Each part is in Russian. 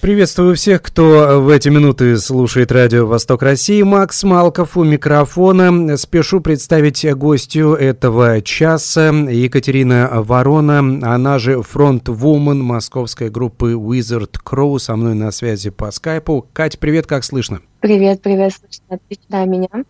Приветствую всех, кто в эти минуты слушает радио «Восток России». Макс Малков у микрофона. Спешу представить гостью этого часа Екатерина Ворона, она же фронт-вумен московской группы Wizard Crow. Со мной на связи по скайпу. Кать, привет, как слышно? Привет, привет, слышно отлично меня.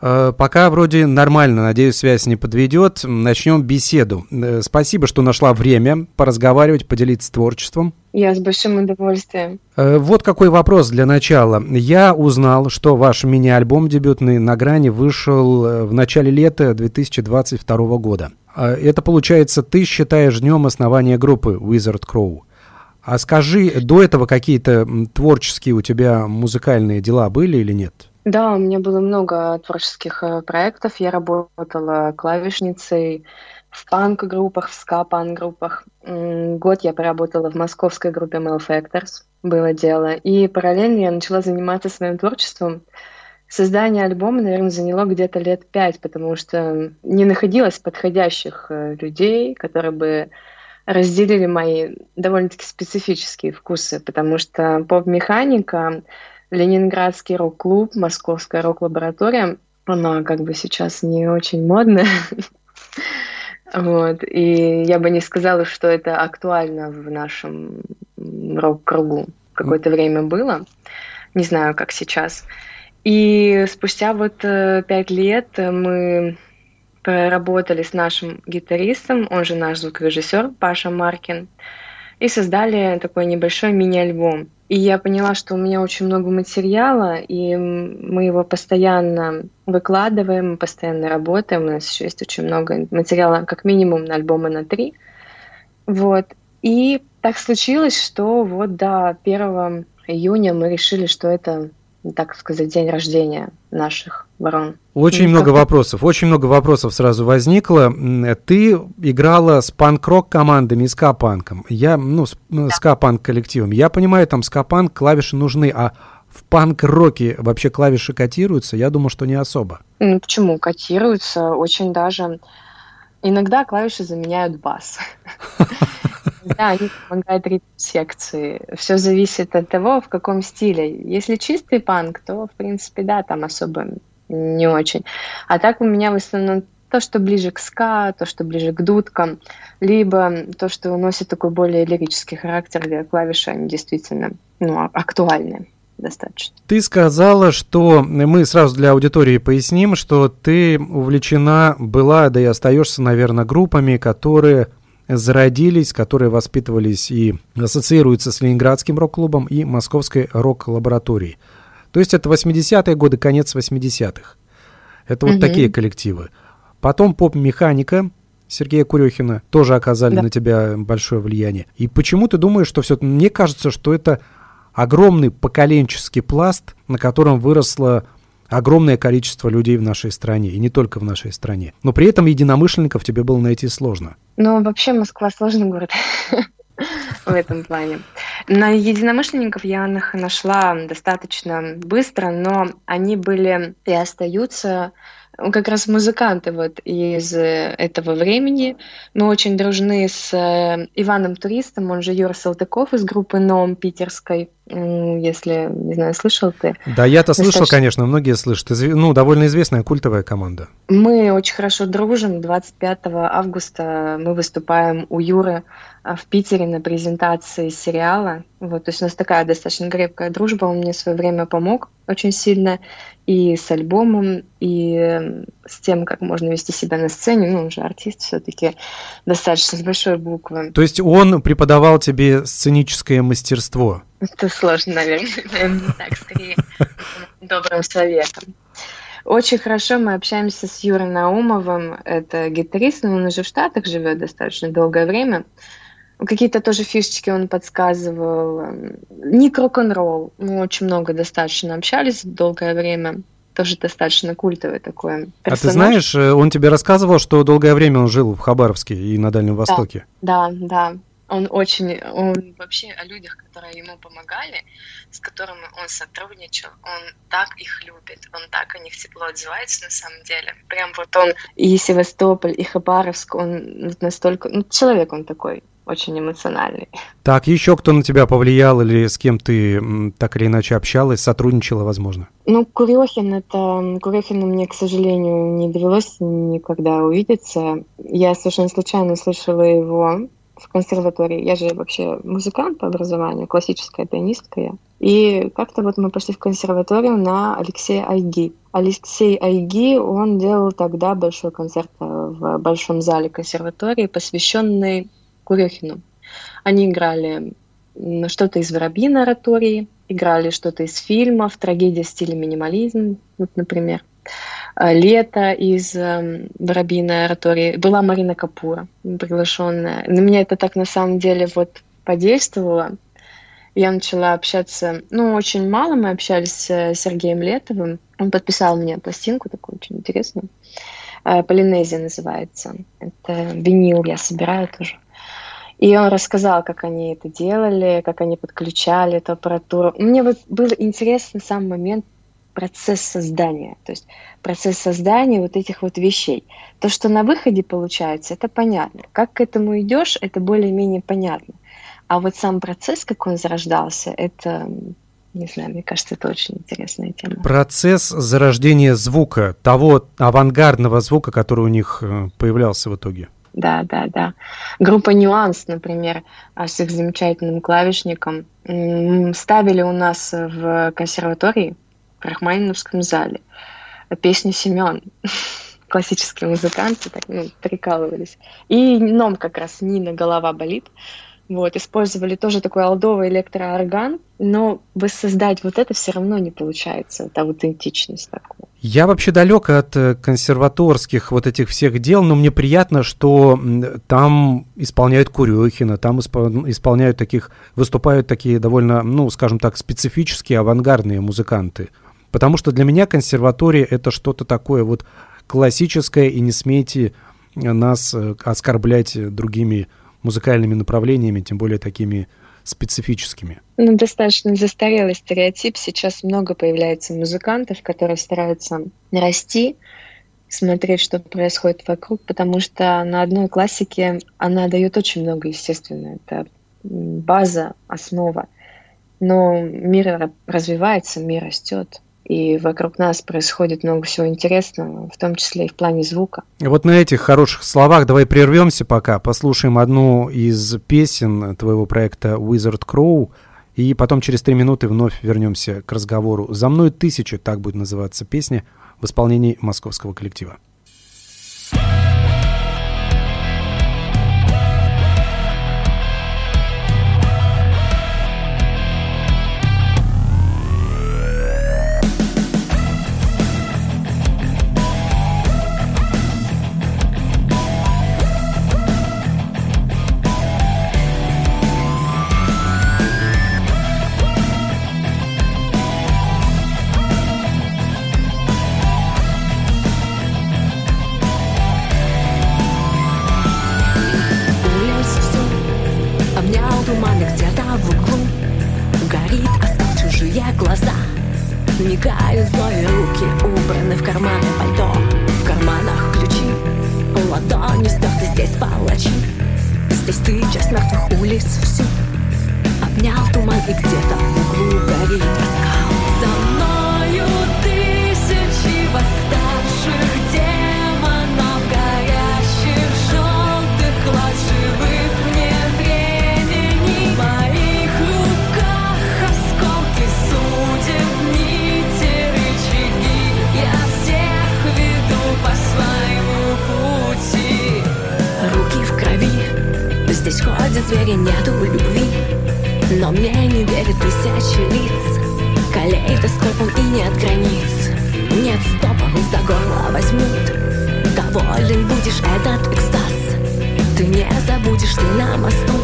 Э, пока вроде нормально, надеюсь, связь не подведет. Начнем беседу. Э, спасибо, что нашла время поразговаривать, поделиться творчеством. Я с большим удовольствием. Э, вот какой вопрос для начала. Я узнал, что ваш мини-альбом дебютный «На грани» вышел в начале лета 2022 года. Это, получается, ты считаешь днем основания группы Wizard Crow. А скажи, до этого какие-то творческие у тебя музыкальные дела были или нет? Да, у меня было много творческих э, проектов. Я работала клавишницей в панк-группах, в ска-панк-группах. Год я поработала в московской группе Mel Factors, было дело. И параллельно я начала заниматься своим творчеством. Создание альбома, наверное, заняло где-то лет пять, потому что не находилось подходящих э, людей, которые бы разделили мои довольно-таки специфические вкусы, потому что поп-механика Ленинградский рок-клуб, Московская рок-лаборатория. Она как бы сейчас не очень модная. Вот. И я бы не сказала, что это актуально в нашем рок-кругу. Какое-то время было. Не знаю, как сейчас. И спустя вот э, пять лет мы проработали с нашим гитаристом, он же наш звукорежиссер Паша Маркин, и создали такой небольшой мини-альбом. И я поняла, что у меня очень много материала, и мы его постоянно выкладываем, постоянно работаем. У нас еще есть очень много материала, как минимум на альбомы на три. Вот. И так случилось, что вот до 1 июня мы решили, что это так сказать, день рождения наших ворон. Очень ну, много вопросов, очень много вопросов сразу возникло. Ты играла с панк-рок командами и ска-панком. Я, ну, с да. ска-панк коллективом. Я понимаю, там ска-панк, клавиши нужны, а в панк-роке вообще клавиши котируются? Я думаю, что не особо. Ну, почему? Котируются очень даже. Иногда клавиши заменяют бас. Да, они помогают ритм секции. Все зависит от того, в каком стиле. Если чистый панк, то, в принципе, да, там особо не очень. А так у меня в основном то, что ближе к ска, то, что ближе к дудкам, либо то, что носит такой более лирический характер, где клавиши, они действительно ну, а, актуальны достаточно. Ты сказала, что мы сразу для аудитории поясним, что ты увлечена была, да и остаешься, наверное, группами, которые зародились, которые воспитывались и ассоциируются с Ленинградским рок-клубом и Московской рок-лабораторией. То есть это 80-е годы, конец 80-х. Это вот угу. такие коллективы. Потом поп-механика Сергея Курехина тоже оказали да. на тебя большое влияние. И почему ты думаешь, что все... Мне кажется, что это огромный поколенческий пласт, на котором выросло огромное количество людей в нашей стране, и не только в нашей стране. Но при этом единомышленников тебе было найти сложно. Ну, вообще Москва сложный город в этом плане. На единомышленников я нашла достаточно быстро, но они были и остаются как раз музыканты вот из этого времени. Мы очень дружны с э, Иваном Туристом, он же Юра Салтыков из группы НОМ питерской, если, не знаю, слышал ты. Да, я-то Достаточно... слышал, конечно, многие слышат. Изв... Ну, довольно известная культовая команда. Мы очень хорошо дружим. 25 августа мы выступаем у Юры а, в Питере на презентации сериала. Вот, то есть у нас такая достаточно крепкая дружба. Он мне в свое время помог очень сильно и с альбомом, и с тем, как можно вести себя на сцене. Ну, он же артист все-таки достаточно с большой буквы. То есть он преподавал тебе сценическое мастерство? Это сложно, наверное, наверное, не так, скорее добрым советом. Очень хорошо мы общаемся с Юрой Наумовым, это гитарист, но он уже в Штатах живет достаточно долгое время. Какие-то тоже фишечки он подсказывал. Ник рок-н-ролл. Мы очень много достаточно общались долгое время. Тоже достаточно культовый такой персонаж. А ты знаешь, э, он тебе рассказывал, что долгое время он жил в Хабаровске и на Дальнем Востоке. Да, да. Он очень, он вообще о людях, которые ему помогали, с которыми он сотрудничал, он так их любит, он так о них тепло отзывается на самом деле. Прям вот он и Севастополь, и Хабаровск, он настолько, ну, человек он такой, очень эмоциональный. Так, еще кто на тебя повлиял или с кем ты так или иначе общалась, сотрудничала, возможно? Ну, Курехин, это... Курехину мне, к сожалению, не довелось никогда увидеться. Я совершенно случайно слышала его в консерватории. Я же вообще музыкант по образованию, классическая пианистка я. И как-то вот мы пошли в консерваторию на Алексея Айги. Алексей Айги, он делал тогда большой концерт в большом зале консерватории, посвященный Курехину. Они играли что-то из «Воробьиной оратории», играли что-то из фильмов, трагедия в стиле минимализм, вот, например. Э, лето из э, Воробьиной оратории. Была Марина Капура, приглашенная. На меня это так на самом деле вот подействовало. Я начала общаться, ну, очень мало мы общались с Сергеем Летовым. Он подписал мне пластинку такую очень интересную. Э, Полинезия называется. Это винил я собираю тоже. И он рассказал, как они это делали, как они подключали эту аппаратуру. Мне вот был интересен сам момент процесс создания, то есть процесс создания вот этих вот вещей. То, что на выходе получается, это понятно. Как к этому идешь, это более-менее понятно. А вот сам процесс, как он зарождался, это, не знаю, мне кажется, это очень интересная тема. Процесс зарождения звука, того авангардного звука, который у них э, появлялся в итоге. Да, да, да. Группа «Нюанс», например, а, с их замечательным клавишником, ставили у нас в консерватории в Рахманиновском зале. Песня «Семен». Классические музыканты так, ну, прикалывались. И ном как раз «Нина, голова болит». Вот, использовали тоже такой алдовый электроорган, но воссоздать вот это все равно не получается, это аутентичность такую. Я вообще далек от э, консерваторских вот этих всех дел, но мне приятно, что там исполняют Курехина, там исполняют таких, выступают такие довольно, ну, скажем так, специфические авангардные музыканты. Потому что для меня консерватория это что-то такое вот классическое, и не смейте нас э, оскорблять другими музыкальными направлениями, тем более такими специфическими? Ну, достаточно застарелый стереотип. Сейчас много появляется музыкантов, которые стараются расти, смотреть, что происходит вокруг, потому что на одной классике она дает очень много, естественно. Это база, основа. Но мир развивается, мир растет и вокруг нас происходит много всего интересного, в том числе и в плане звука. Вот на этих хороших словах давай прервемся пока, послушаем одну из песен твоего проекта Wizard Crow, и потом через три минуты вновь вернемся к разговору. «За мной тысяча» так будет называться песня в исполнении московского коллектива. Доволен будешь этот экстаз. Ты не забудешь, ты на мосту.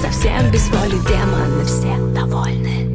Совсем без воли демоны все довольны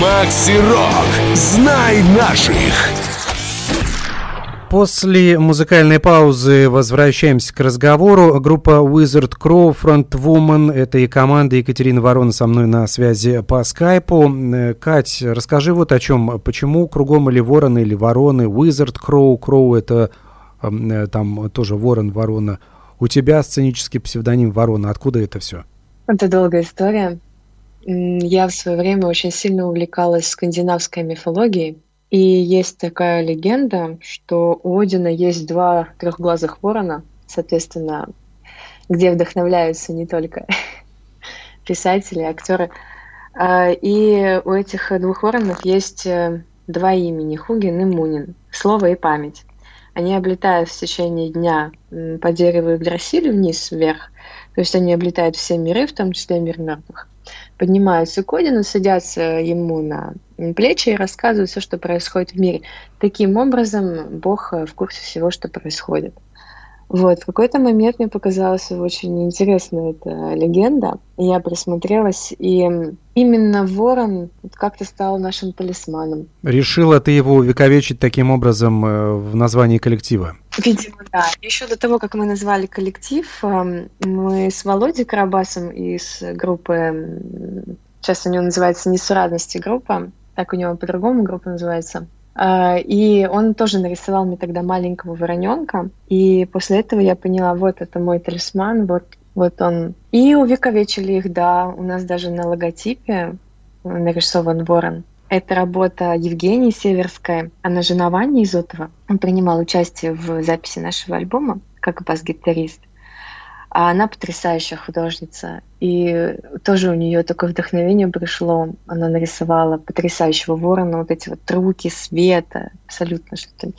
Макси Рок. Знай наших. После музыкальной паузы возвращаемся к разговору. Группа Wizard Crow, Frontwoman, это и команда Екатерина Ворона со мной на связи по скайпу. Э, Кать, расскажи вот о чем, почему кругом или вороны, или вороны, Wizard Crow, Crow это э, там тоже ворон, ворона. У тебя сценический псевдоним Ворона, откуда это все? Это долгая история. Я в свое время очень сильно увлекалась скандинавской мифологией. И есть такая легенда, что у Одина есть два трехглазых ворона, соответственно, где вдохновляются не только писатели, актеры. А, и у этих двух воронов есть э, два имени – Хугин и Мунин, слово и память. Они облетают в течение дня по дереву Игдрасилю вниз, вверх, то есть они облетают все миры, в том числе мир мертвых поднимаются к Одину, садятся ему на плечи и рассказывают все, что происходит в мире. Таким образом, Бог в курсе всего, что происходит. Вот, в какой-то момент мне показалась очень интересная эта легенда. Я присмотрелась, и именно ворон как-то стал нашим талисманом. Решила ты его увековечить таким образом э, в названии коллектива? Видимо, да. Еще до того, как мы назвали коллектив, эм, мы с Володей Карабасом из группы, сейчас у него называется «Несурадности группа», так у него по-другому группа называется, и он тоже нарисовал мне тогда маленького вороненка. И после этого я поняла, вот это мой талисман, вот, вот он. И увековечили их, да. У нас даже на логотипе нарисован ворон. Это работа Евгении Северской. Она жена Вани Изотова. Он принимал участие в записи нашего альбома как бас-гитарист. А она потрясающая художница. И тоже у нее такое вдохновение пришло. Она нарисовала потрясающего ворона, вот эти вот руки, света, абсолютно что-то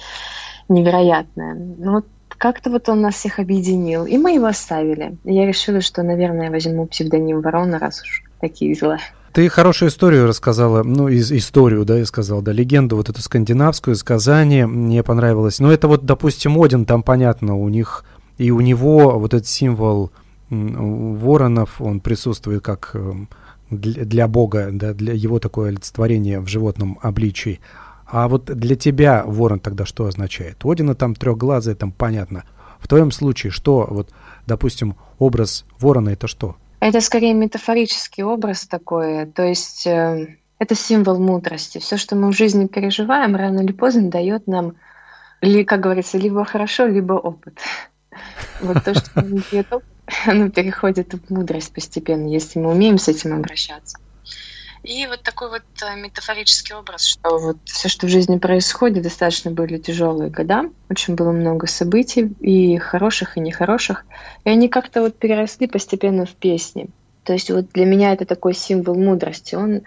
невероятное. Ну, вот как-то вот он нас всех объединил. И мы его оставили. И я решила, что, наверное, я возьму псевдоним ворона, раз уж такие дела. Ты хорошую историю рассказала, ну, из, историю, да, я сказал, да, легенду вот эту скандинавскую из Казани, мне понравилось. Но это вот, допустим, Один, там понятно, у них и у него вот этот символ воронов, он присутствует как эм, для, Бога, да, для его такое олицетворение в животном обличии. А вот для тебя ворон тогда что означает? Одина там трехглазый, там понятно. В твоем случае что, вот, допустим, образ ворона это что? Это скорее метафорический образ такой, то есть э, это символ мудрости. Все, что мы в жизни переживаем, рано или поздно дает нам, ли, как говорится, либо хорошо, либо опыт. Вот то, что дает опыт, оно переходит в мудрость постепенно, если мы умеем с этим обращаться. И вот такой вот э, метафорический образ, что вот все, что в жизни происходит, достаточно были тяжелые года, очень было много событий, и хороших, и нехороших, и они как-то вот переросли постепенно в песни. То есть вот для меня это такой символ мудрости. Он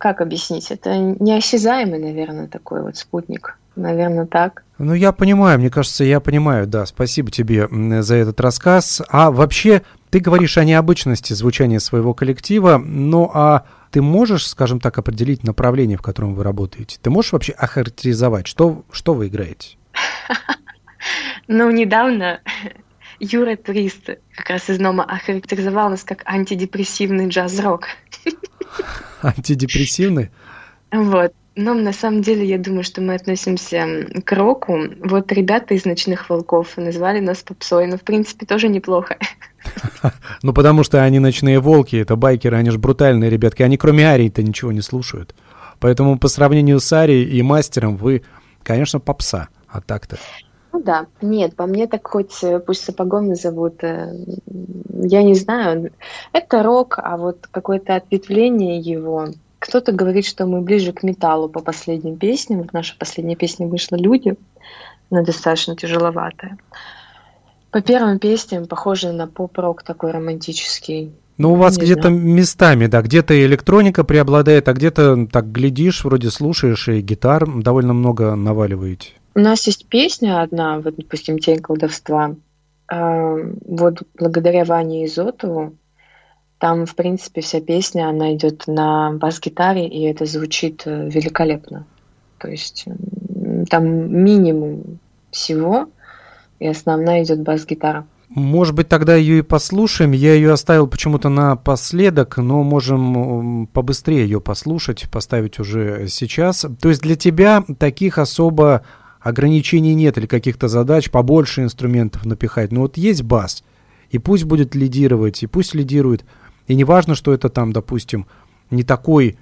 как объяснить, это неосязаемый, наверное, такой вот спутник. Наверное, так. Ну, я понимаю, мне кажется, я понимаю, да. Спасибо тебе за этот рассказ. А вообще, ты говоришь о необычности звучания своего коллектива, ну а ты можешь, скажем так, определить направление, в котором вы работаете? Ты можешь вообще охарактеризовать, что, что вы играете? Ну, недавно Юра Турист как раз из Нома охарактеризовал нас как антидепрессивный джаз-рок. Антидепрессивный? Вот. Но на самом деле я думаю, что мы относимся к року. Вот ребята из «Ночных волков» назвали нас попсой, но в принципе тоже неплохо. Ну потому что они ночные волки, это байкеры, они же брутальные ребятки, они кроме Арии-то ничего не слушают. Поэтому по сравнению с Арией и Мастером вы, конечно, попса, а так-то... Ну да, нет, по мне так хоть э, пусть сапогом назовут, э, я не знаю, это рок, а вот какое-то ответвление его, кто-то говорит, что мы ближе к металлу по последним песням. Вот наша последняя песня вышла «Люди». Она достаточно тяжеловатая. По первым песням похоже на поп-рок такой романтический. Ну, у вас где-то местами, да, где-то электроника преобладает, а где-то так глядишь, вроде слушаешь, и гитар довольно много наваливаете. У нас есть песня одна, вот, допустим, «Тень колдовства». А, вот благодаря Ване Изотову там, в принципе, вся песня, она идет на бас-гитаре, и это звучит э, великолепно. То есть там минимум всего, и основная идет бас-гитара. Может быть, тогда ее и послушаем. Я ее оставил почему-то напоследок, но можем побыстрее ее послушать, поставить уже сейчас. То есть для тебя таких особо ограничений нет или каких-то задач, побольше инструментов напихать. Но вот есть бас, и пусть будет лидировать, и пусть лидирует – и не важно, что это там, допустим, не такой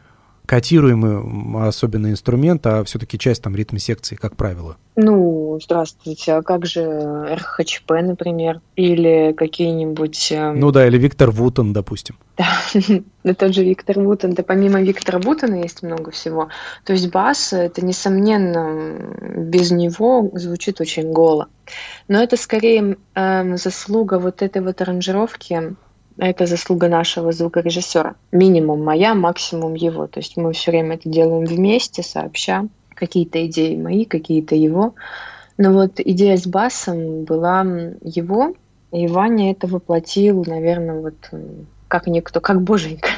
котируемый особенно инструмент, а все-таки часть там ритм секции, как правило. Ну, здравствуйте, а как же РХЧП, например, или какие-нибудь... Эм, ну да, или Виктор Вутон, допустим. Да, тот же Виктор Вутон, да помимо Виктора Вутона есть много всего. То есть бас, это, несомненно, без него звучит очень голо. Но это скорее э, заслуга вот этой вот аранжировки, это заслуга нашего звукорежиссера. Минимум моя, максимум его. То есть мы все время это делаем вместе, сообща. Какие-то идеи мои, какие-то его. Но вот идея с басом была его, и Ваня это воплотил, наверное, вот как никто, как боженька.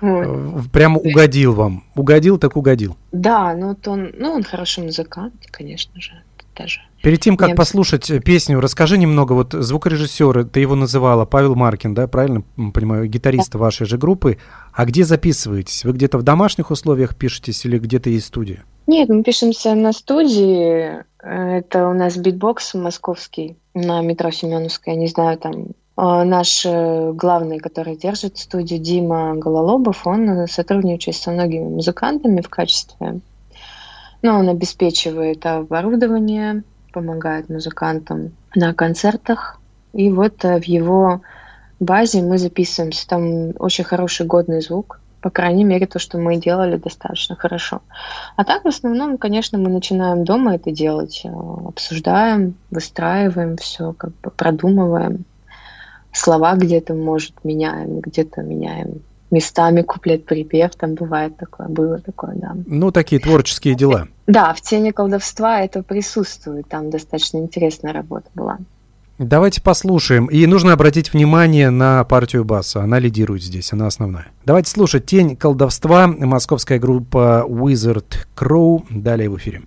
Прямо угодил вам. Угодил, так угодил. Да, ну вот он, ну он хороший музыкант, конечно же, даже. Перед тем, как Нет. послушать э, песню, расскажи немного, вот звукорежиссер, ты его называла, Павел Маркин, да, правильно понимаю, гитарист да. вашей же группы. А где записываетесь? Вы где-то в домашних условиях пишетесь или где-то есть студия? Нет, мы пишемся на студии. Это у нас битбокс московский на метро Семеновская, не знаю, там а, наш э, главный, который держит студию, Дима Гололобов, он сотрудничает со многими музыкантами в качестве ну, он обеспечивает оборудование, помогает музыкантам на концертах. И вот э, в его базе мы записываемся. Там очень хороший годный звук. По крайней мере, то, что мы делали, достаточно хорошо. А так, в основном, конечно, мы начинаем дома это делать. Э, обсуждаем, выстраиваем все, как бы продумываем. Слова где-то, может, меняем, где-то меняем местами куплет-припев, там бывает такое, было такое, да. Ну, такие творческие дела. Да, в «Тени колдовства» это присутствует, там достаточно интересная работа была. Давайте послушаем. И нужно обратить внимание на партию баса. Она лидирует здесь, она основная. Давайте слушать «Тень колдовства», московская группа Wizard Crow. Далее в эфире.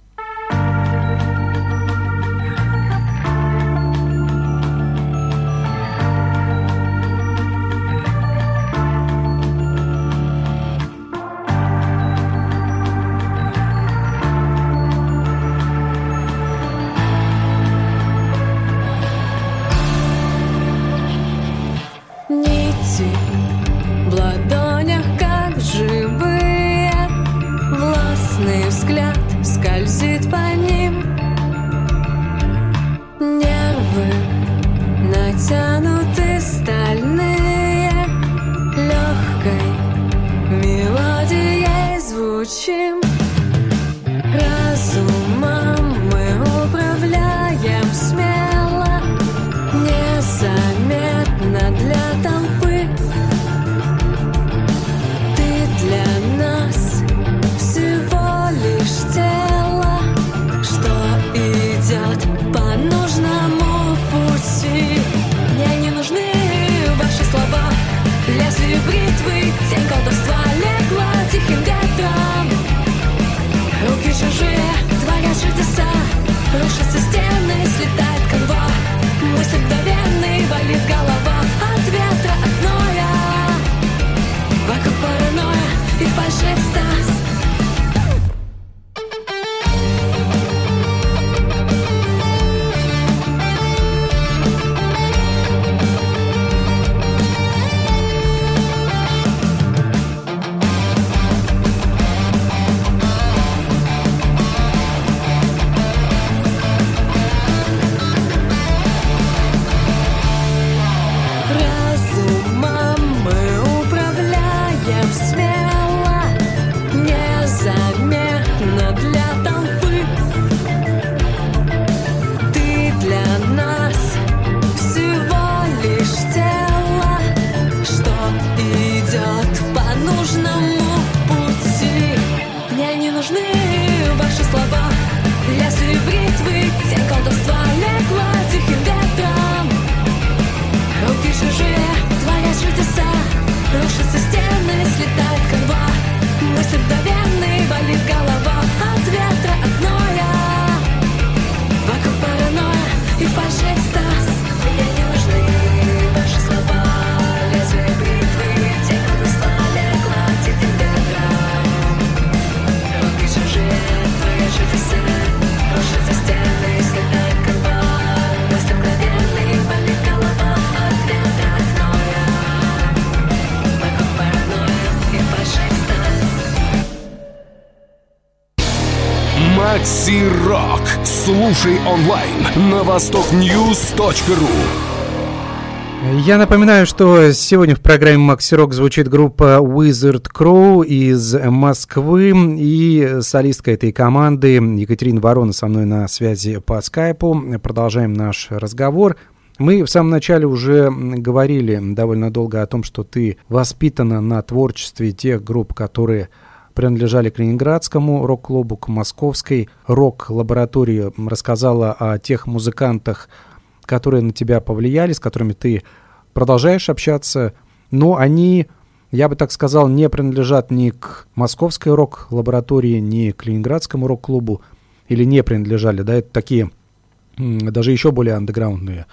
Макси Рок. Слушай онлайн на востокньюз.ру. Я напоминаю, что сегодня в программе Макси Рок звучит группа Wizard Crow из Москвы и солистка этой команды Екатерина Ворона со мной на связи по скайпу. Продолжаем наш разговор. Мы в самом начале уже говорили довольно долго о том, что ты воспитана на творчестве тех групп, которые принадлежали к Ленинградскому рок-клубу, к Московской рок-лаборатории. Рассказала о тех музыкантах, которые на тебя повлияли, с которыми ты продолжаешь общаться, но они, я бы так сказал, не принадлежат ни к Московской рок-лаборатории, ни к Ленинградскому рок-клубу, или не принадлежали, да, это такие даже еще более андеграундные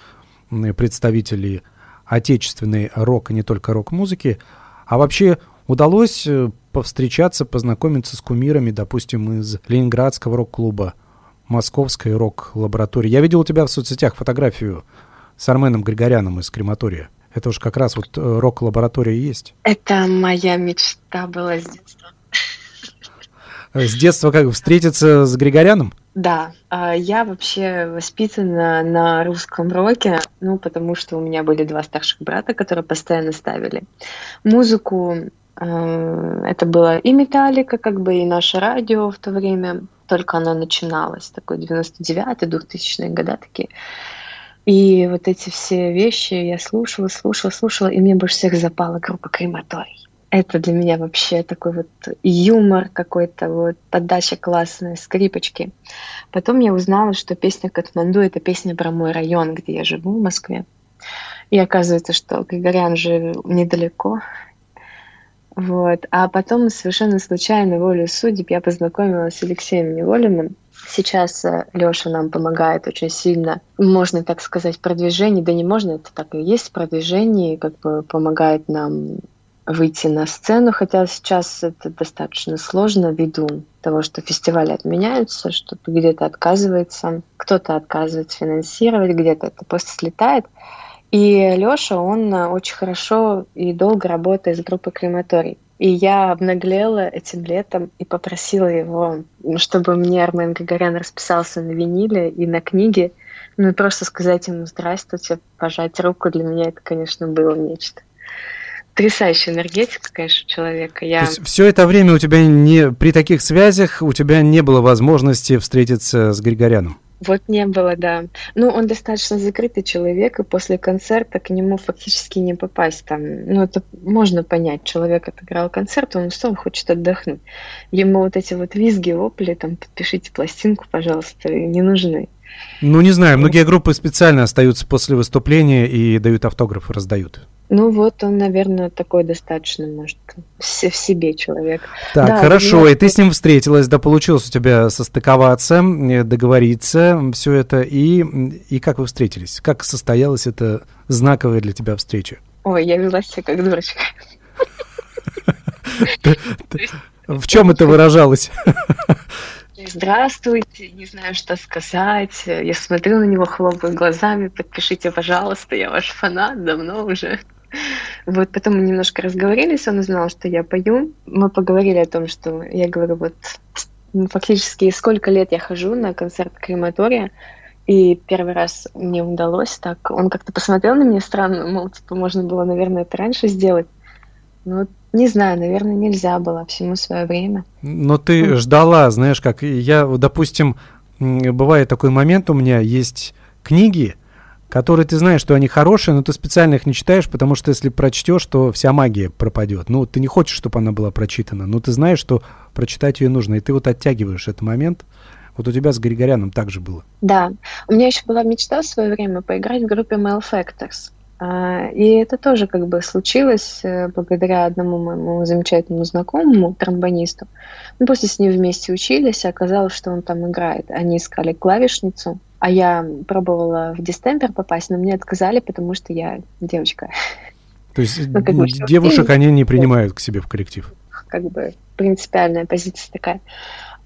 представители отечественной рок, и не только рок-музыки. А вообще удалось э, повстречаться, познакомиться с кумирами, допустим, из Ленинградского рок-клуба, Московской рок-лаборатории. Я видел у тебя в соцсетях фотографию с Арменом Григоряном из Крематория. Это уж как раз вот э, рок-лаборатория есть. Это моя мечта была с детства. С детства как встретиться с Григоряном? Да, а я вообще воспитана на русском роке, ну, потому что у меня были два старших брата, которые постоянно ставили музыку. Э, это было и Металлика, как бы, и наше радио в то время, только оно начиналось, такой 99-й, 2000-е года такие. И вот эти все вещи я слушала, слушала, слушала, и мне больше всех запала группа Крематорий. Это для меня вообще такой вот юмор какой-то, вот подача классная, скрипочки. Потом я узнала, что песня «Катманду» — это песня про мой район, где я живу, в Москве. И оказывается, что Григорян же недалеко. Вот. А потом совершенно случайно, волю судеб, я познакомилась с Алексеем Неволиным, Сейчас э, Леша нам помогает очень сильно, можно так сказать, продвижение, да не можно, это так и есть продвижение, как бы помогает нам выйти на сцену, хотя сейчас это достаточно сложно ввиду того, что фестивали отменяются, что где-то отказывается, кто-то отказывается финансировать, где-то это просто слетает. И Лёша, он очень хорошо и долго работает с группой Крематорий. И я обнаглела этим летом и попросила его, чтобы мне Армен Григорян расписался на виниле и на книге. Ну и просто сказать ему «Здравствуйте», пожать руку. Для меня это, конечно, было нечто. Потрясающая энергетика, конечно, человека. Я... То есть все это время у тебя не при таких связях у тебя не было возможности встретиться с Григоряном? Вот не было, да. Ну, он достаточно закрытый человек, и после концерта к нему фактически не попасть там. Ну, это можно понять. Человек отыграл концерт, он устал, хочет отдохнуть. Ему вот эти вот визги, вопли, там, подпишите пластинку, пожалуйста, не нужны. Ну, не знаю, многие группы специально остаются после выступления и дают автографы, раздают. Ну вот он, наверное, такой достаточно, может, в себе человек. Так, да, хорошо, и ты с ним встретилась, да, получилось у тебя состыковаться, э, договориться, все это, и, и как вы встретились? Как состоялась эта знаковая для тебя встреча? Ой, я вела себя как дурочка. В чем это выражалось? Здравствуйте, не знаю, что сказать. Я смотрю на него, хлопаю глазами. Подпишите, пожалуйста, я ваш фанат давно уже. Вот потом мы немножко разговорились, он узнал, что я пою. Мы поговорили о том, что я говорю, вот фактически сколько лет я хожу на концерт крематория, и первый раз мне удалось так. Он как-то посмотрел на меня странно, мол, типа, можно было, наверное, это раньше сделать. Ну, не знаю, наверное, нельзя было всему свое время. Но ты ждала, знаешь, как я, допустим, бывает такой момент у меня, есть книги, которые ты знаешь, что они хорошие, но ты специально их не читаешь, потому что если прочтешь, то вся магия пропадет. Ну, ты не хочешь, чтобы она была прочитана, но ты знаешь, что прочитать ее нужно, и ты вот оттягиваешь этот момент. Вот у тебя с Григоряном также было. Да. У меня еще была мечта в свое время поиграть в группе Mail Factors. А, и это тоже как бы случилось э, благодаря одному моему замечательному знакомому, тромбонисту. Мы после с ним вместе учились, и оказалось, что он там играет. Они искали клавишницу, а я пробовала в дистемпер попасть, но мне отказали, потому что я девочка. То есть ну, как бы, девушек они не принимают к себе в коллектив? Как бы принципиальная позиция такая.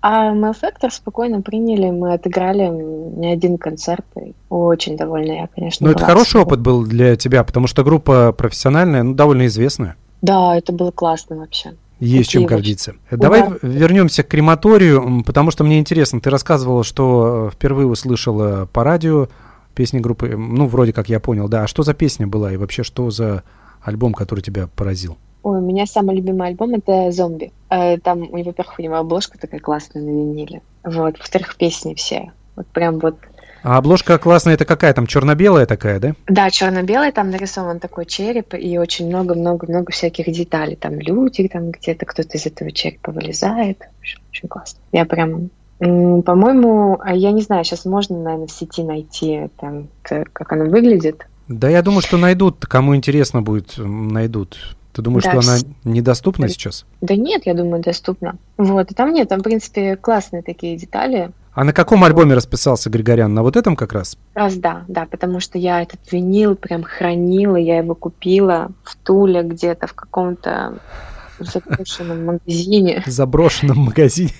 А Mail Factor спокойно приняли, мы отыграли не один концерт, и очень довольна я, конечно. Ну, это хороший опыт был для тебя, потому что группа профессиональная, ну, довольно известная. Да, это было классно вообще. Есть чем Такие гордиться. Давай Ура. вернемся к крематорию, потому что мне интересно, ты рассказывала, что э, впервые услышала по радио песни группы, ну, вроде как я понял, да. А что за песня была и вообще что за альбом, который тебя поразил? Ой, у меня самый любимый альбом это «Зомби». Э, Там, во-первых, у него обложка такая классная на виниле. Вот. Во-вторых, песни все. Вот прям вот А обложка классная, это какая там, черно-белая такая, да? Да, черно-белый, там нарисован такой череп, и очень много-много-много всяких деталей. Там люди, там где-то кто-то из этого черепа вылезает. Общем, Очень классно. Я прям... По-моему, а я не знаю, сейчас можно, наверное, в сети найти, там, как оно выглядит. Да, я думаю, что найдут, кому интересно будет, найдут. Ты думаешь, Да, что она недоступна сейчас? Да нет, я думаю, доступно. Вот, и там нет, там, в принципе, классные такие детали. А на каком альбоме расписался Григорян? На вот этом как раз? Раз да, да, потому что я этот винил прям хранила, я его купила в Туле где-то в каком-то запущенном магазине. Заброшенном магазине.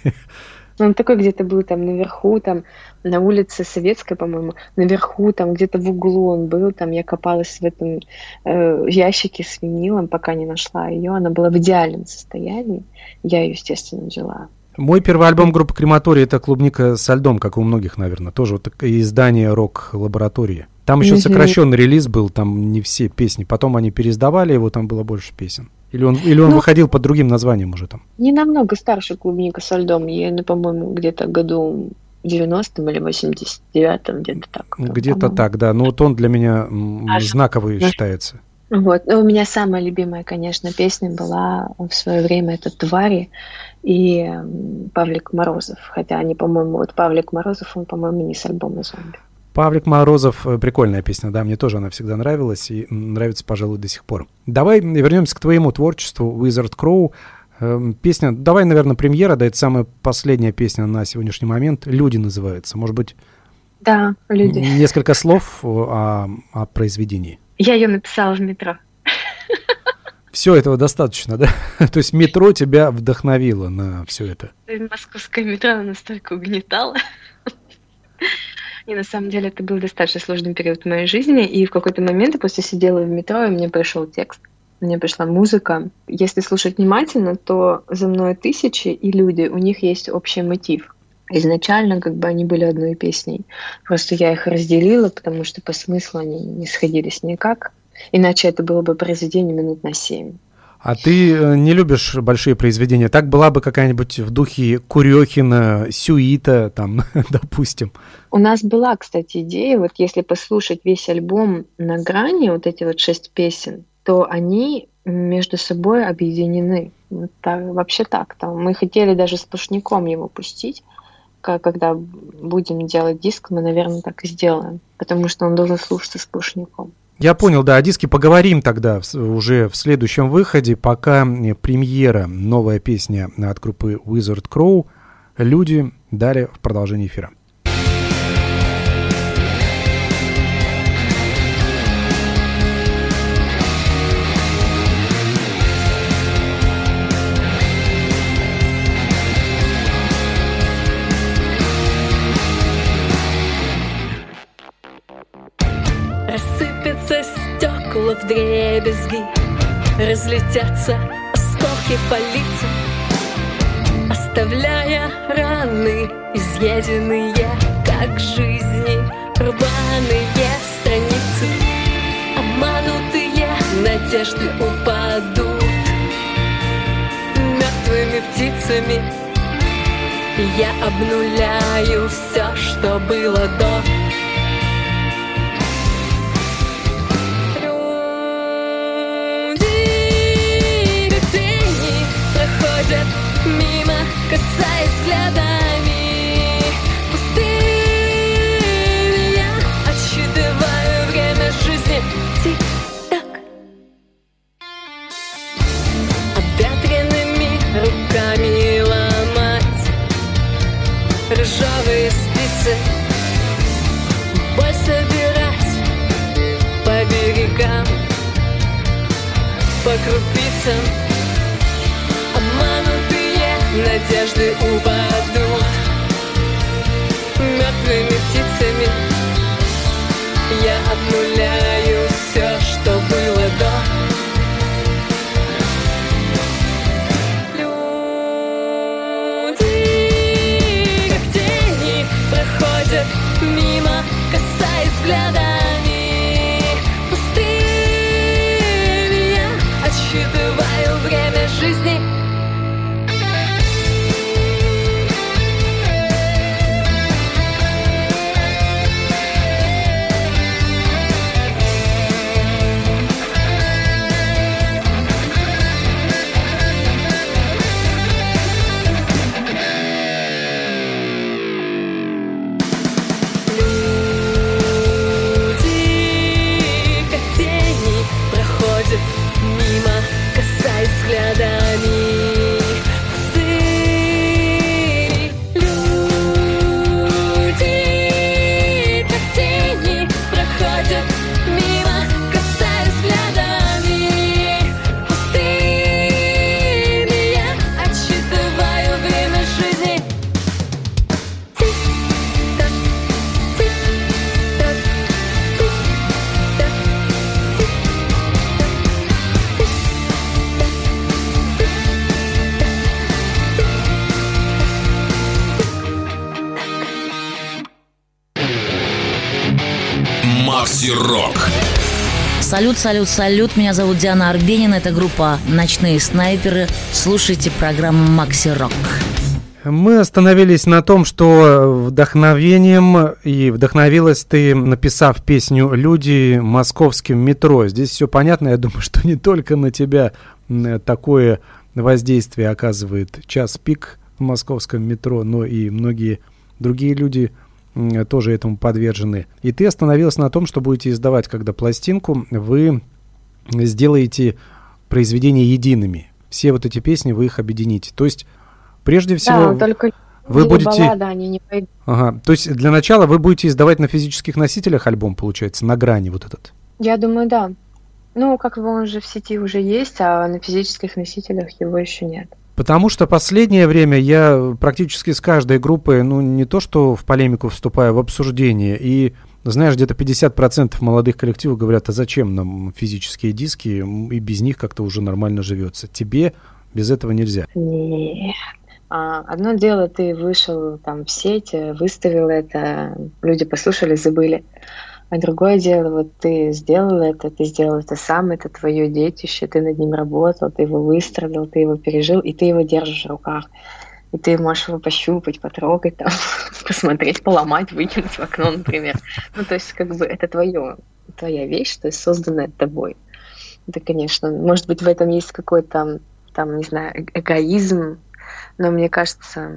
Ну, Он такой где-то был там наверху, там на улице Советской, по-моему, наверху, там где-то в углу он был, там я копалась в этом э, ящике с винилом, пока не нашла ее. Она была в идеальном состоянии. Я ее, естественно, взяла. Мой первый альбом группы Крематорий это клубника со льдом, как и у многих, наверное. Тоже вот издание рок-лаборатории. Там еще сокращенный релиз был, там не все песни. Потом они переиздавали его, там было больше песен. Или он, или он Ну, выходил под другим названием уже там. Не намного старше клубника со льдом. Я, ну, по-моему, где-то году 90-м или 89-м, где-то так. Где-то так, да. Но вот он для меня Аж- знаковый аж- считается. Вот. Но у меня самая любимая, конечно, песня была в свое время это «Твари» и Павлик Морозов. Хотя они, по-моему, вот Павлик Морозов, он, по-моему, не с альбома «Зомби». Павлик Морозов, прикольная песня, да, мне тоже она всегда нравилась и нравится, пожалуй, до сих пор. Давай вернемся к твоему творчеству, Wizard Crow. Эм, Песня, давай, наверное, премьера, да, это самая последняя песня на сегодняшний момент. «Люди» называется. Может быть, Да, люди. несколько слов о, о произведении. Я ее написала в метро. Все этого достаточно, да? То есть метро тебя вдохновило на все это. Московское метро настолько угнетало. И на самом деле это был достаточно сложный период в моей жизни. И в какой-то момент я просто сидела в метро, и мне пришел текст. Мне пришла музыка. Если слушать внимательно, то за мной тысячи и люди, у них есть общий мотив. Изначально как бы они были одной песней. Просто я их разделила, потому что по смыслу они не сходились никак. Иначе это было бы произведение минут на семь. А ты э, не любишь большие произведения? Так была бы какая-нибудь в духе Курехина, Сюита, там, допустим. У нас была, кстати, идея, вот если послушать весь альбом на грани, вот эти вот шесть песен, то они между собой объединены. Так, вообще так. Там, мы хотели даже сплошняком его пустить. Когда будем делать диск, мы, наверное, так и сделаем. Потому что он должен слушаться сплошняком. Я понял, да, о диске поговорим тогда с- уже в следующем выходе, пока э, премьера, новая песня от группы Wizard Crow, люди, далее в продолжении эфира. Стекла в дребезги Разлетятся осколки по лицам Оставляя раны изъеденные Как жизни рваные страницы Обманутые надежды упадут. Мертвыми птицами Я обнуляю все, что было до проходят мимо, касаясь взглядами пустыми. Я отсчитываю время жизни. Тик-так. Обветренными руками ломать ржавые спицы. Боль собирать по берегам по крупицам надежды упадут мертвыми птицами. Я обнуляю все, что было до. Люди, как тени, проходят мимо, касаясь взгляда. Рок. Салют, салют, салют. Меня зовут Диана Арбенина. Это группа «Ночные снайперы». Слушайте программу «Макси Рок». Мы остановились на том, что вдохновением и вдохновилась ты, написав песню «Люди» московским метро. Здесь все понятно. Я думаю, что не только на тебя такое воздействие оказывает час пик в московском метро, но и многие другие люди тоже этому подвержены. И ты остановился на том, что будете издавать, когда пластинку, вы сделаете произведения едиными. Все вот эти песни вы их объедините. То есть, прежде всего, да, только вы будете... Баллада, они не пойдут. Ага. То есть, для начала вы будете издавать на физических носителях альбом, получается, на грани вот этот? Я думаю, да. Ну, как бы он же в сети уже есть, а на физических носителях его еще нет. Потому что последнее время я практически с каждой группой, ну, не то что в полемику вступаю, в обсуждение. И, знаешь, где-то 50% молодых коллективов говорят, а зачем нам физические диски, и без них как-то уже нормально живется. Тебе без этого нельзя. Нет. А, одно дело, ты вышел там в сеть, выставил это, люди послушали, забыли. А другое дело, вот ты сделал это, ты сделал это сам, это твое детище, ты над ним работал, ты его выстрадал, ты его пережил, и ты его держишь в руках. И ты можешь его пощупать, потрогать, там, посмотреть, поломать, выкинуть в окно, например. Ну, то есть, как бы, это твое, твоя вещь, то есть, созданная тобой. Это, конечно, может быть, в этом есть какой-то, там, не знаю, э, эгоизм, но мне кажется,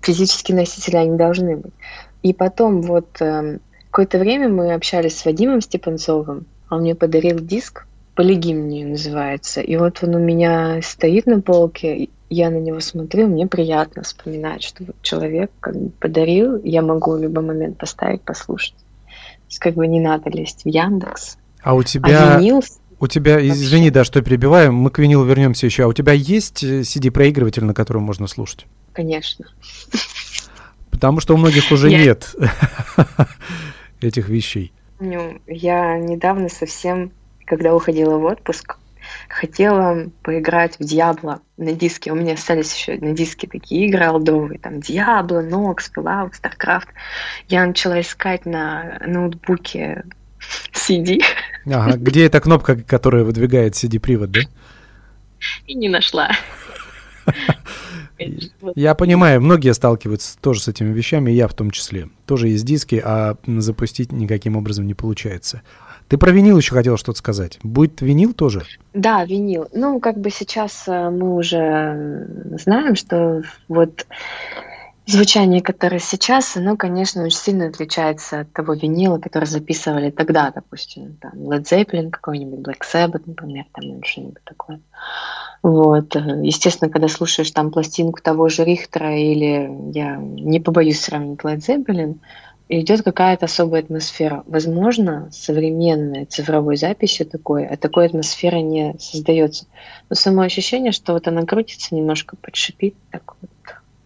физические носители, они должны быть. И потом вот эм, Какое-то время мы общались с Вадимом Степанцовым, он мне подарил диск, полигимния называется. И вот он у меня стоит на полке, я на него смотрю, мне приятно вспоминать, что вот человек как бы подарил, я могу в любой момент поставить, послушать. То есть как бы не надо лезть в Яндекс. А у тебя... А винил... У тебя, извини, да, что перебиваем, мы к винилу вернемся еще. А у тебя есть CD-проигрыватель, на котором можно слушать? Конечно. Потому что у многих уже я... нет этих вещей? Ну, я недавно совсем, когда уходила в отпуск, хотела поиграть в Диабло на диске. У меня остались еще на диске такие игры алдовые, там Диабло, Нокс, Fallout, StarCraft. Я начала искать на ноутбуке CD. Ага, где эта кнопка, которая выдвигает CD-привод, да? И не нашла. Я понимаю, многие сталкиваются тоже с этими вещами, и я в том числе. Тоже есть диски, а запустить никаким образом не получается. Ты про винил еще хотела что-то сказать. Будет винил тоже? Да, винил. Ну, как бы сейчас э, мы уже знаем, что вот звучание, которое сейчас, оно, конечно, очень сильно отличается от того винила, который записывали тогда, допустим, там, Led Zeppelin какой-нибудь, Black Sabbath, например, там, или что-нибудь такое. Вот. Естественно, когда слушаешь там пластинку того же Рихтера или, я не побоюсь сравнить Led Zeppelin, идет какая-то особая атмосфера. Возможно, современной цифровой записью такой, а такой атмосферы не создается. Но само ощущение, что вот она крутится немножко, подшипит, так вот,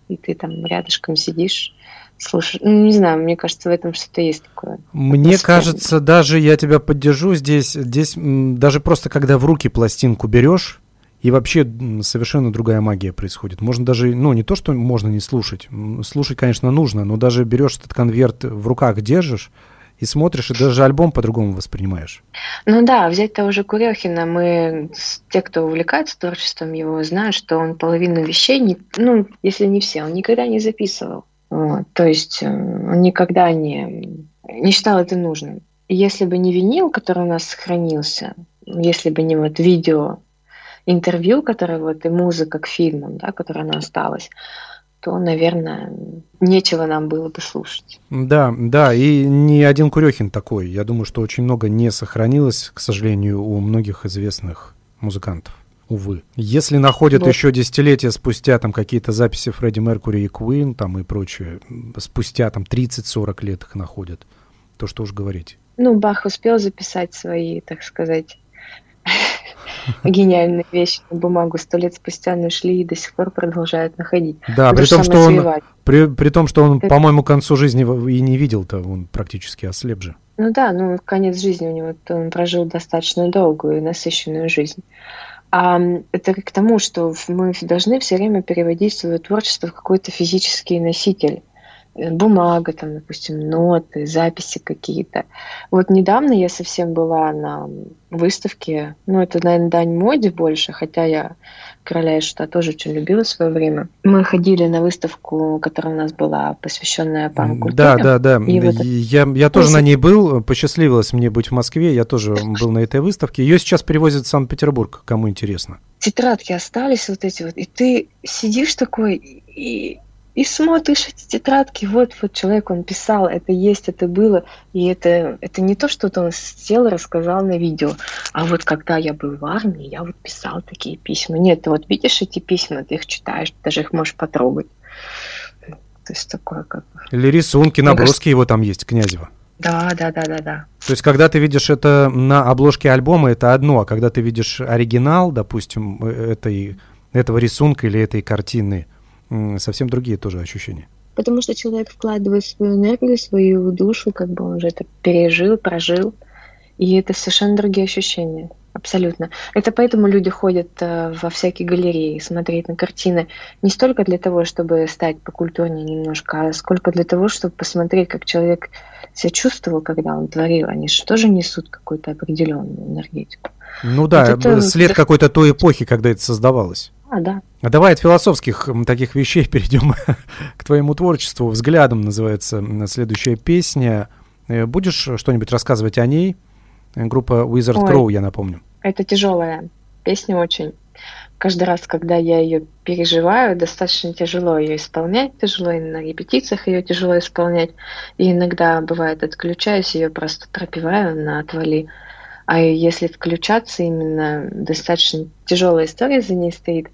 и ты там рядышком сидишь, слушаешь. Ну, не знаю, мне кажется, в этом что-то есть такое. Мне кажется, даже я тебя поддержу здесь, здесь даже просто когда в руки пластинку берешь, и вообще совершенно другая магия происходит. Можно даже, ну, не то, что можно не слушать. Слушать, конечно, нужно, но даже берешь этот конверт в руках, держишь, и смотришь, и даже альбом по-другому воспринимаешь. Ну да, взять того же Курехина, мы, те, кто увлекается творчеством его, знают, что он половину вещей, не, ну, если не все, он никогда не записывал. Вот, то есть э, он никогда не, не считал это нужным. Если бы не винил, который у нас сохранился, если бы не вот видео интервью, которое вот и музыка к фильмам, да, которая она осталась, то, наверное, нечего нам было бы слушать. Да, да, и не один Курехин такой. Я думаю, что очень много не сохранилось, к сожалению, у многих известных музыкантов. Увы. Если находят вот. еще десятилетия спустя там какие-то записи Фредди Меркури и Куин там и прочее, спустя там 30-40 лет их находят, то что уж говорить. Ну, Бах успел записать свои, так сказать, гениальные вещи на бумагу сто лет спустя нашли и до сих пор продолжают находить. Да, при том, что он, при, при том, что он, по-моему, к концу жизни и не видел-то, он практически ослеп же. Ну да, ну конец жизни у него, он прожил достаточно долгую и насыщенную жизнь. А это к тому, что мы должны все время переводить свое творчество в какой-то физический носитель. Бумага, там, допустим, ноты, записи какие-то. Вот недавно я совсем была на выставке, ну, это, наверное, дань моде больше, хотя я короля и шута тоже очень любила в свое время. Мы ходили на выставку, которая у нас была посвященная панк-культуре. Да, да, да. И вот я, я тоже на ней был, посчастливилось мне быть в Москве, я тоже был на этой выставке. Ее сейчас перевозят в Санкт-Петербург, кому интересно. Тетрадки остались вот эти вот, и ты сидишь такой, и и смотришь эти тетрадки, вот, вот человек, он писал, это есть, это было, и это, это не то, что он сел и рассказал на видео, а вот когда я был в армии, я вот писал такие письма. Нет, ты вот видишь эти письма, ты их читаешь, даже их можешь потрогать. То есть такое как... Или рисунки, наброски его там есть, Князева. Да, да, да, да, да. То есть, когда ты видишь это на обложке альбома, это одно, а когда ты видишь оригинал, допустим, э, этой, этого рисунка или этой картины, совсем другие тоже ощущения. Потому что человек вкладывает свою энергию, свою душу, как бы он уже это пережил, прожил. И это совершенно другие ощущения. Абсолютно. Это поэтому люди ходят э, во всякие галереи, смотреть на картины не столько для того, чтобы стать покультурнее немножко, а сколько для того, чтобы посмотреть, как человек себя чувствовал, когда он творил. Они же тоже несут какую-то определенную энергетику. Ну да, вот это... след какой-то той эпохи, когда это создавалось. А, да. А давай от философских таких вещей перейдем к твоему творчеству. «Взглядом» называется следующая песня. Э, будешь что-нибудь рассказывать о ней? Группа Wizard Ой, Crow, я напомню. Это тяжелая песня очень. Каждый раз, когда я ее переживаю, достаточно тяжело ее исполнять, тяжело и на репетициях ее тяжело исполнять. И иногда бывает отключаюсь, ее просто пропиваю на отвали. А если включаться, именно достаточно тяжелая история за ней стоит.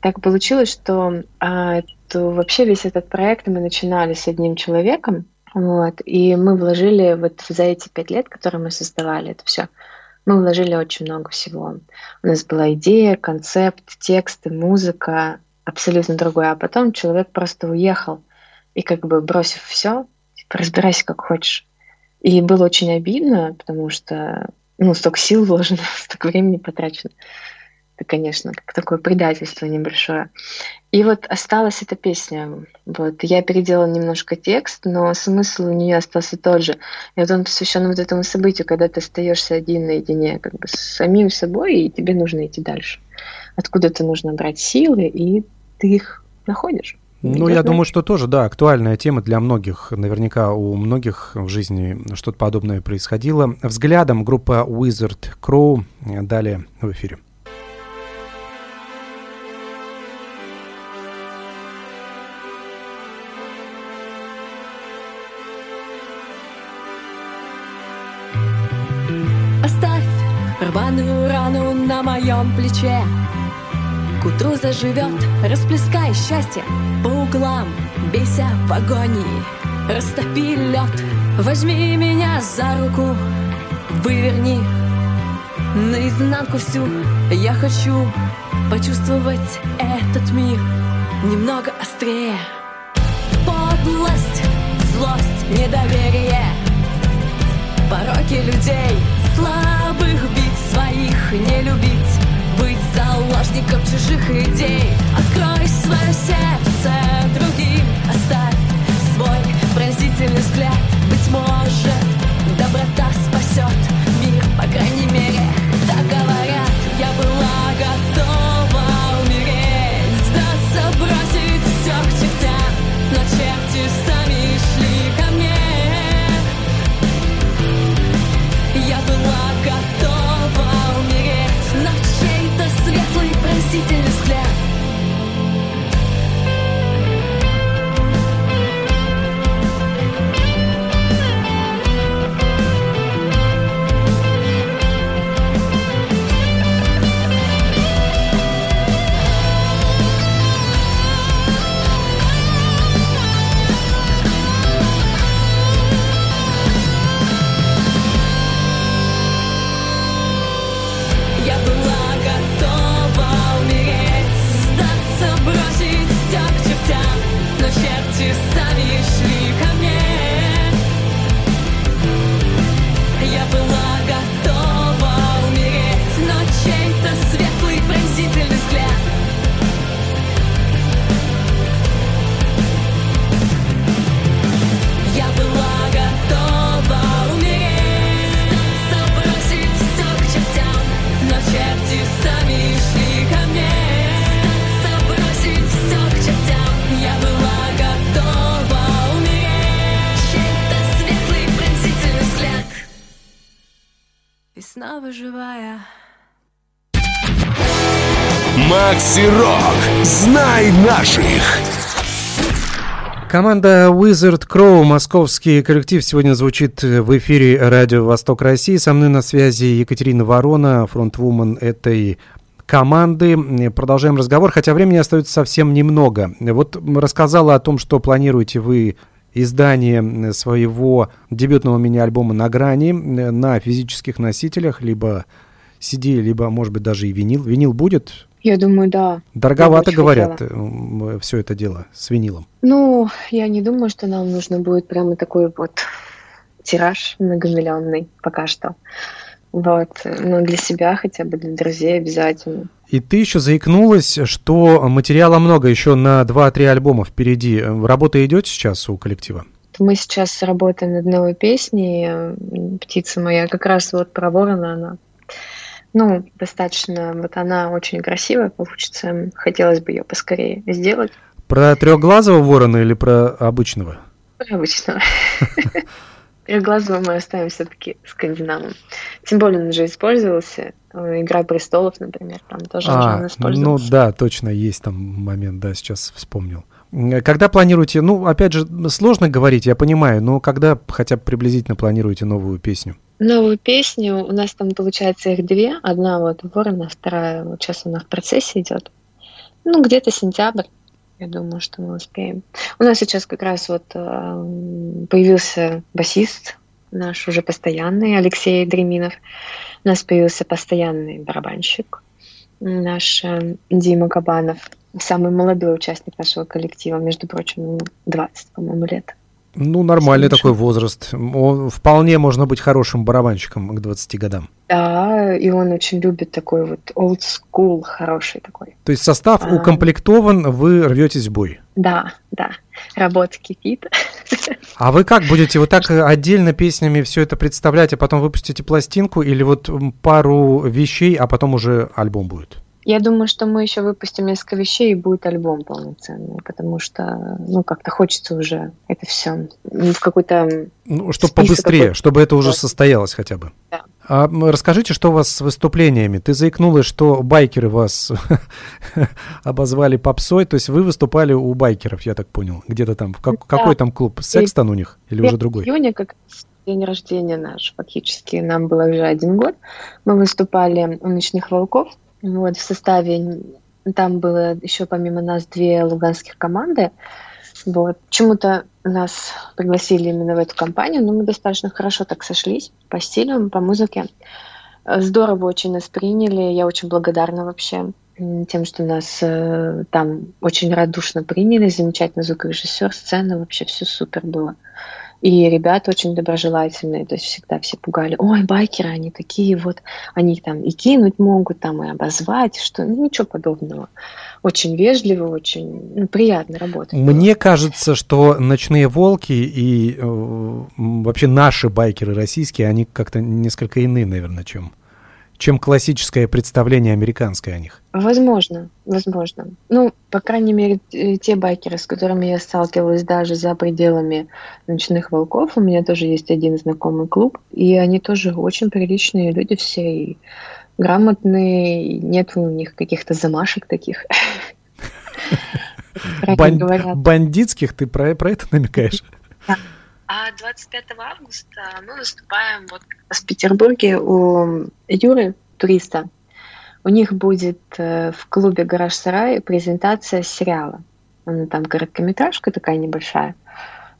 Так получилось, что а, то вообще весь этот проект мы начинали с одним человеком, вот, и мы вложили вот за эти пять лет, которые мы создавали это все, мы вложили очень много всего. У нас была идея, концепт, тексты, музыка, абсолютно другое. А потом человек просто уехал и как бы бросив все, типа, разбирайся как хочешь. И было очень обидно, потому что ну, столько сил вложено, столько времени потрачено. Это, конечно, такое предательство небольшое. И вот осталась эта песня. Вот. Я переделала немножко текст, но смысл у нее остался тот же. И вот он посвящен вот этому событию, когда ты остаешься один наедине как бы с самим собой, и тебе нужно идти дальше. Откуда-то нужно брать силы, и ты их находишь. Ну, я думаю, что тоже, да, актуальная тема для многих. Наверняка у многих в жизни что-то подобное происходило. Взглядом группа Wizard Crow далее в эфире. Оставь рваную рану на моем плече к утру заживет, расплескай счастье по углам, бейся в агонии, растопи лед, возьми меня за руку, выверни наизнанку всю. Я хочу почувствовать этот мир немного острее. Подлость, злость, недоверие, пороки людей, слабых бить своих, не любить заложником чужих идей. Открой свое сердце другим. Оставь свой пронзительный взгляд. Быть может, доброта спасет Но Макси Рок. Знай наших. Команда Wizard Crow, московский коллектив, сегодня звучит в эфире Радио Восток России. Со мной на связи Екатерина Ворона, фронтвумен этой команды. Продолжаем разговор, хотя времени остается совсем немного. Вот рассказала о том, что планируете вы издание своего дебютного мини-альбома «На грани» на физических носителях, либо CD, либо, может быть, даже и винил. Винил будет? Я думаю, да. Дороговато, говорят, хотела. все это дело с винилом. Ну, я не думаю, что нам нужно будет прямо такой вот тираж многомиллионный пока что. Вот. Но для себя, хотя бы для друзей обязательно. И ты еще заикнулась, что материала много еще на 2-3 альбома впереди. Работа идет сейчас у коллектива? Мы сейчас работаем над новой песней «Птица моя». Как раз вот про ворона она ну, достаточно, вот она очень красивая получится. Хотелось бы ее поскорее сделать. Про трехглазого ворона или про обычного? Про обычного. Трехглазого мы оставим все-таки скандинавом. Тем более он уже использовался. Игра престолов, например, там тоже а, уже использовался. Ну да, точно есть там момент, да, сейчас вспомнил. Когда планируете, ну, опять же, сложно говорить, я понимаю, но когда хотя бы приблизительно планируете новую песню? Новую песню, у нас там получается их две. Одна вот Ворона, вторая вот сейчас она в процессе идет. Ну, где-то сентябрь. Я думаю, что мы успеем. У нас сейчас как раз вот э, появился басист наш уже постоянный, Алексей Дреминов. У нас появился постоянный барабанщик, наш э, Дима Кабанов, самый молодой участник нашего коллектива, между прочим, 20, по-моему, лет. Ну, нормальный такой возраст. Он, вполне можно быть хорошим барабанщиком к 20 годам. Да, и он очень любит такой вот old school хороший такой. То есть состав а... укомплектован, вы рветесь в бой? Да, да. Работа кипит. А вы как будете вот так отдельно песнями все это представлять, а потом выпустите пластинку или вот пару вещей, а потом уже альбом будет? Я думаю, что мы еще выпустим несколько вещей и будет альбом полноценный, потому что, ну, как-то хочется уже это все в какой-то... Ну, чтобы побыстрее, какой чтобы это уже состоялось хотя бы. Да. А расскажите, что у вас с выступлениями? Ты заикнулась, что байкеры вас обозвали попсой, то есть вы выступали у байкеров, я так понял, где-то там. Как, да. Какой там клуб? Секстон у них или уже другой? июня, как день рождения наш, фактически, нам было уже один год. Мы выступали у «Ночных волков», вот, в составе там было еще помимо нас две луганских команды. Вот. Почему-то нас пригласили именно в эту компанию, но мы достаточно хорошо так сошлись по стилю, по музыке. Здорово очень нас приняли, я очень благодарна вообще тем, что нас э, там очень радушно приняли, замечательный звукорежиссер, сцена, вообще все супер было. И ребята очень доброжелательные, то есть всегда все пугали, ой, байкеры, они такие вот, они там и кинуть могут, там и обозвать, что ну, ничего подобного. Очень вежливо, очень ну, приятно работать. Мне кажется, что ночные волки и э, вообще наши байкеры российские, они как-то несколько иные, наверное, чем чем классическое представление американское о них. Возможно, возможно. Ну, по крайней мере, те байкеры, с которыми я сталкивалась даже за пределами ночных волков, у меня тоже есть один знакомый клуб, и они тоже очень приличные люди все, и грамотные, нет у них каких-то замашек таких. Бандитских ты про, про это намекаешь? А 25 августа мы выступаем вот в Петербурге у Юры, туриста. У них будет э, в клубе «Гараж Сарай» презентация сериала. Она там короткометражка такая небольшая.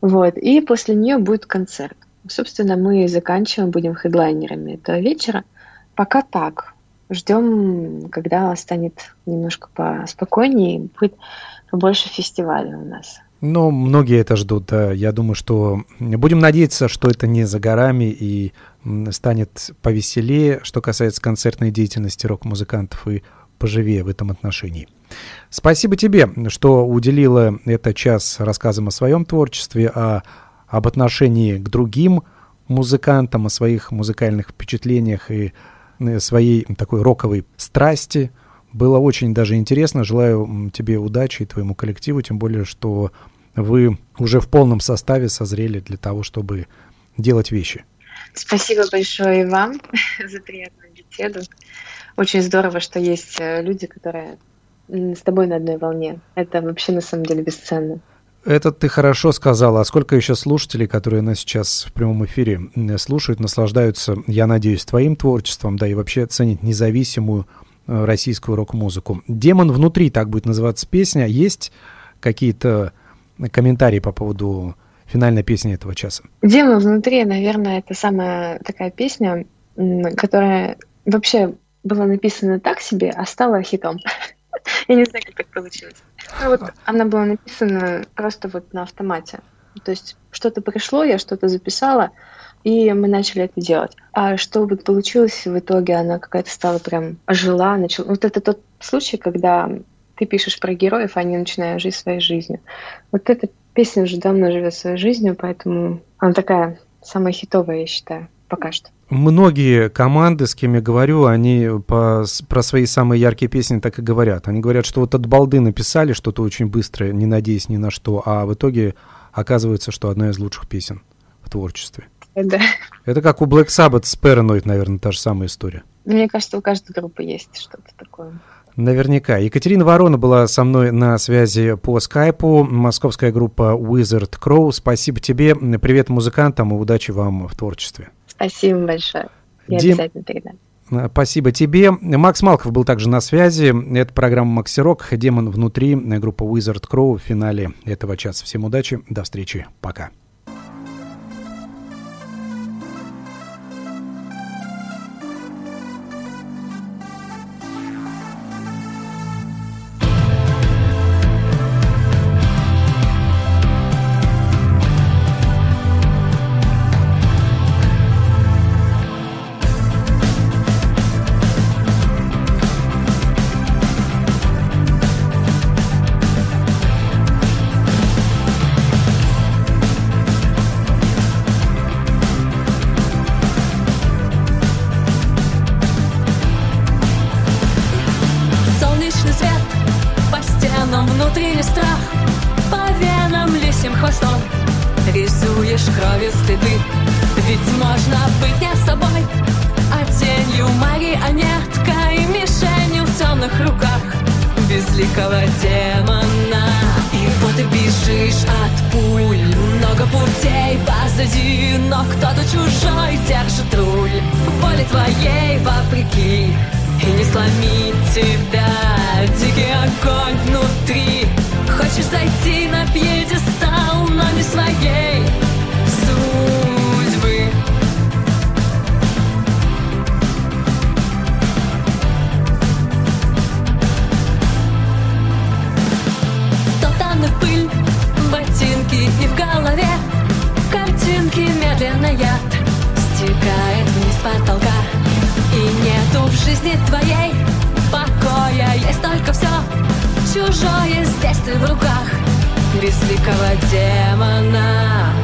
Вот. И после нее будет концерт. Собственно, мы заканчиваем, будем хедлайнерами этого вечера. Пока так. Ждем, когда станет немножко поспокойнее, будет побольше фестивалей у нас. Ну, многие это ждут, да. Я думаю, что будем надеяться, что это не за горами и станет повеселее, что касается концертной деятельности рок-музыкантов и поживее в этом отношении. Спасибо тебе, что уделила этот час рассказам о своем творчестве, а об отношении к другим музыкантам, о своих музыкальных впечатлениях и своей такой роковой страсти. Было очень даже интересно. Желаю тебе удачи и твоему коллективу, тем более, что вы уже в полном составе созрели для того, чтобы делать вещи. Спасибо большое и вам за приятную беседу. Очень здорово, что есть э, люди, которые с тобой на одной волне. Это вообще на самом деле бесценно. Это ты хорошо сказала. А сколько еще слушателей, которые нас сейчас в прямом эфире слушают, наслаждаются, я надеюсь, твоим творчеством, да, и вообще ценят независимую э, российскую рок-музыку. «Демон внутри», так будет называться песня. Есть какие-то комментарии по поводу финальной песни этого часа? «Демон внутри», наверное, это самая такая песня, которая вообще была написана так себе, а стала хитом. Я не знаю, как так получилось. Ну, вот она была написана просто вот на автомате. То есть что-то пришло, я что-то записала, и мы начали это делать. А что вот получилось в итоге, она какая-то стала прям ожила, начала. Вот это тот случай, когда ты пишешь про героев, а они начинают жить своей жизнью. Вот эта песня уже давно живет своей жизнью, поэтому она такая самая хитовая, я считаю, пока что. Многие команды, с кем я говорю, они по, про свои самые яркие песни так и говорят. Они говорят, что вот от балды написали что-то очень быстрое, не надеясь ни на что, а в итоге оказывается, что одна из лучших песен в творчестве. Да. Это как у Black Sabbath с Paranoid, наверное, та же самая история. Мне кажется, у каждой группы есть что-то такое. Наверняка. Екатерина Ворона была со мной на связи по скайпу. Московская группа Wizard Crow. Спасибо тебе. Привет музыкантам и удачи вам в творчестве. Спасибо большое. Я Дим... обязательно передам. Э, спасибо тебе. Макс Малков был также на связи. Это программа «Макси Рок». «Демон внутри». Группа Wizard Crow в финале этого часа. Всем удачи. До встречи. Пока. пойми тебя Дикий огонь внутри. Хочешь зайти на пьедестал, но не своей судьбы. Стоптаны пыль, ботинки и в голове. Картинки медленно яд стекает вниз потолка. И нету в жизни твоей чужое здесь ты в руках. Безликого демона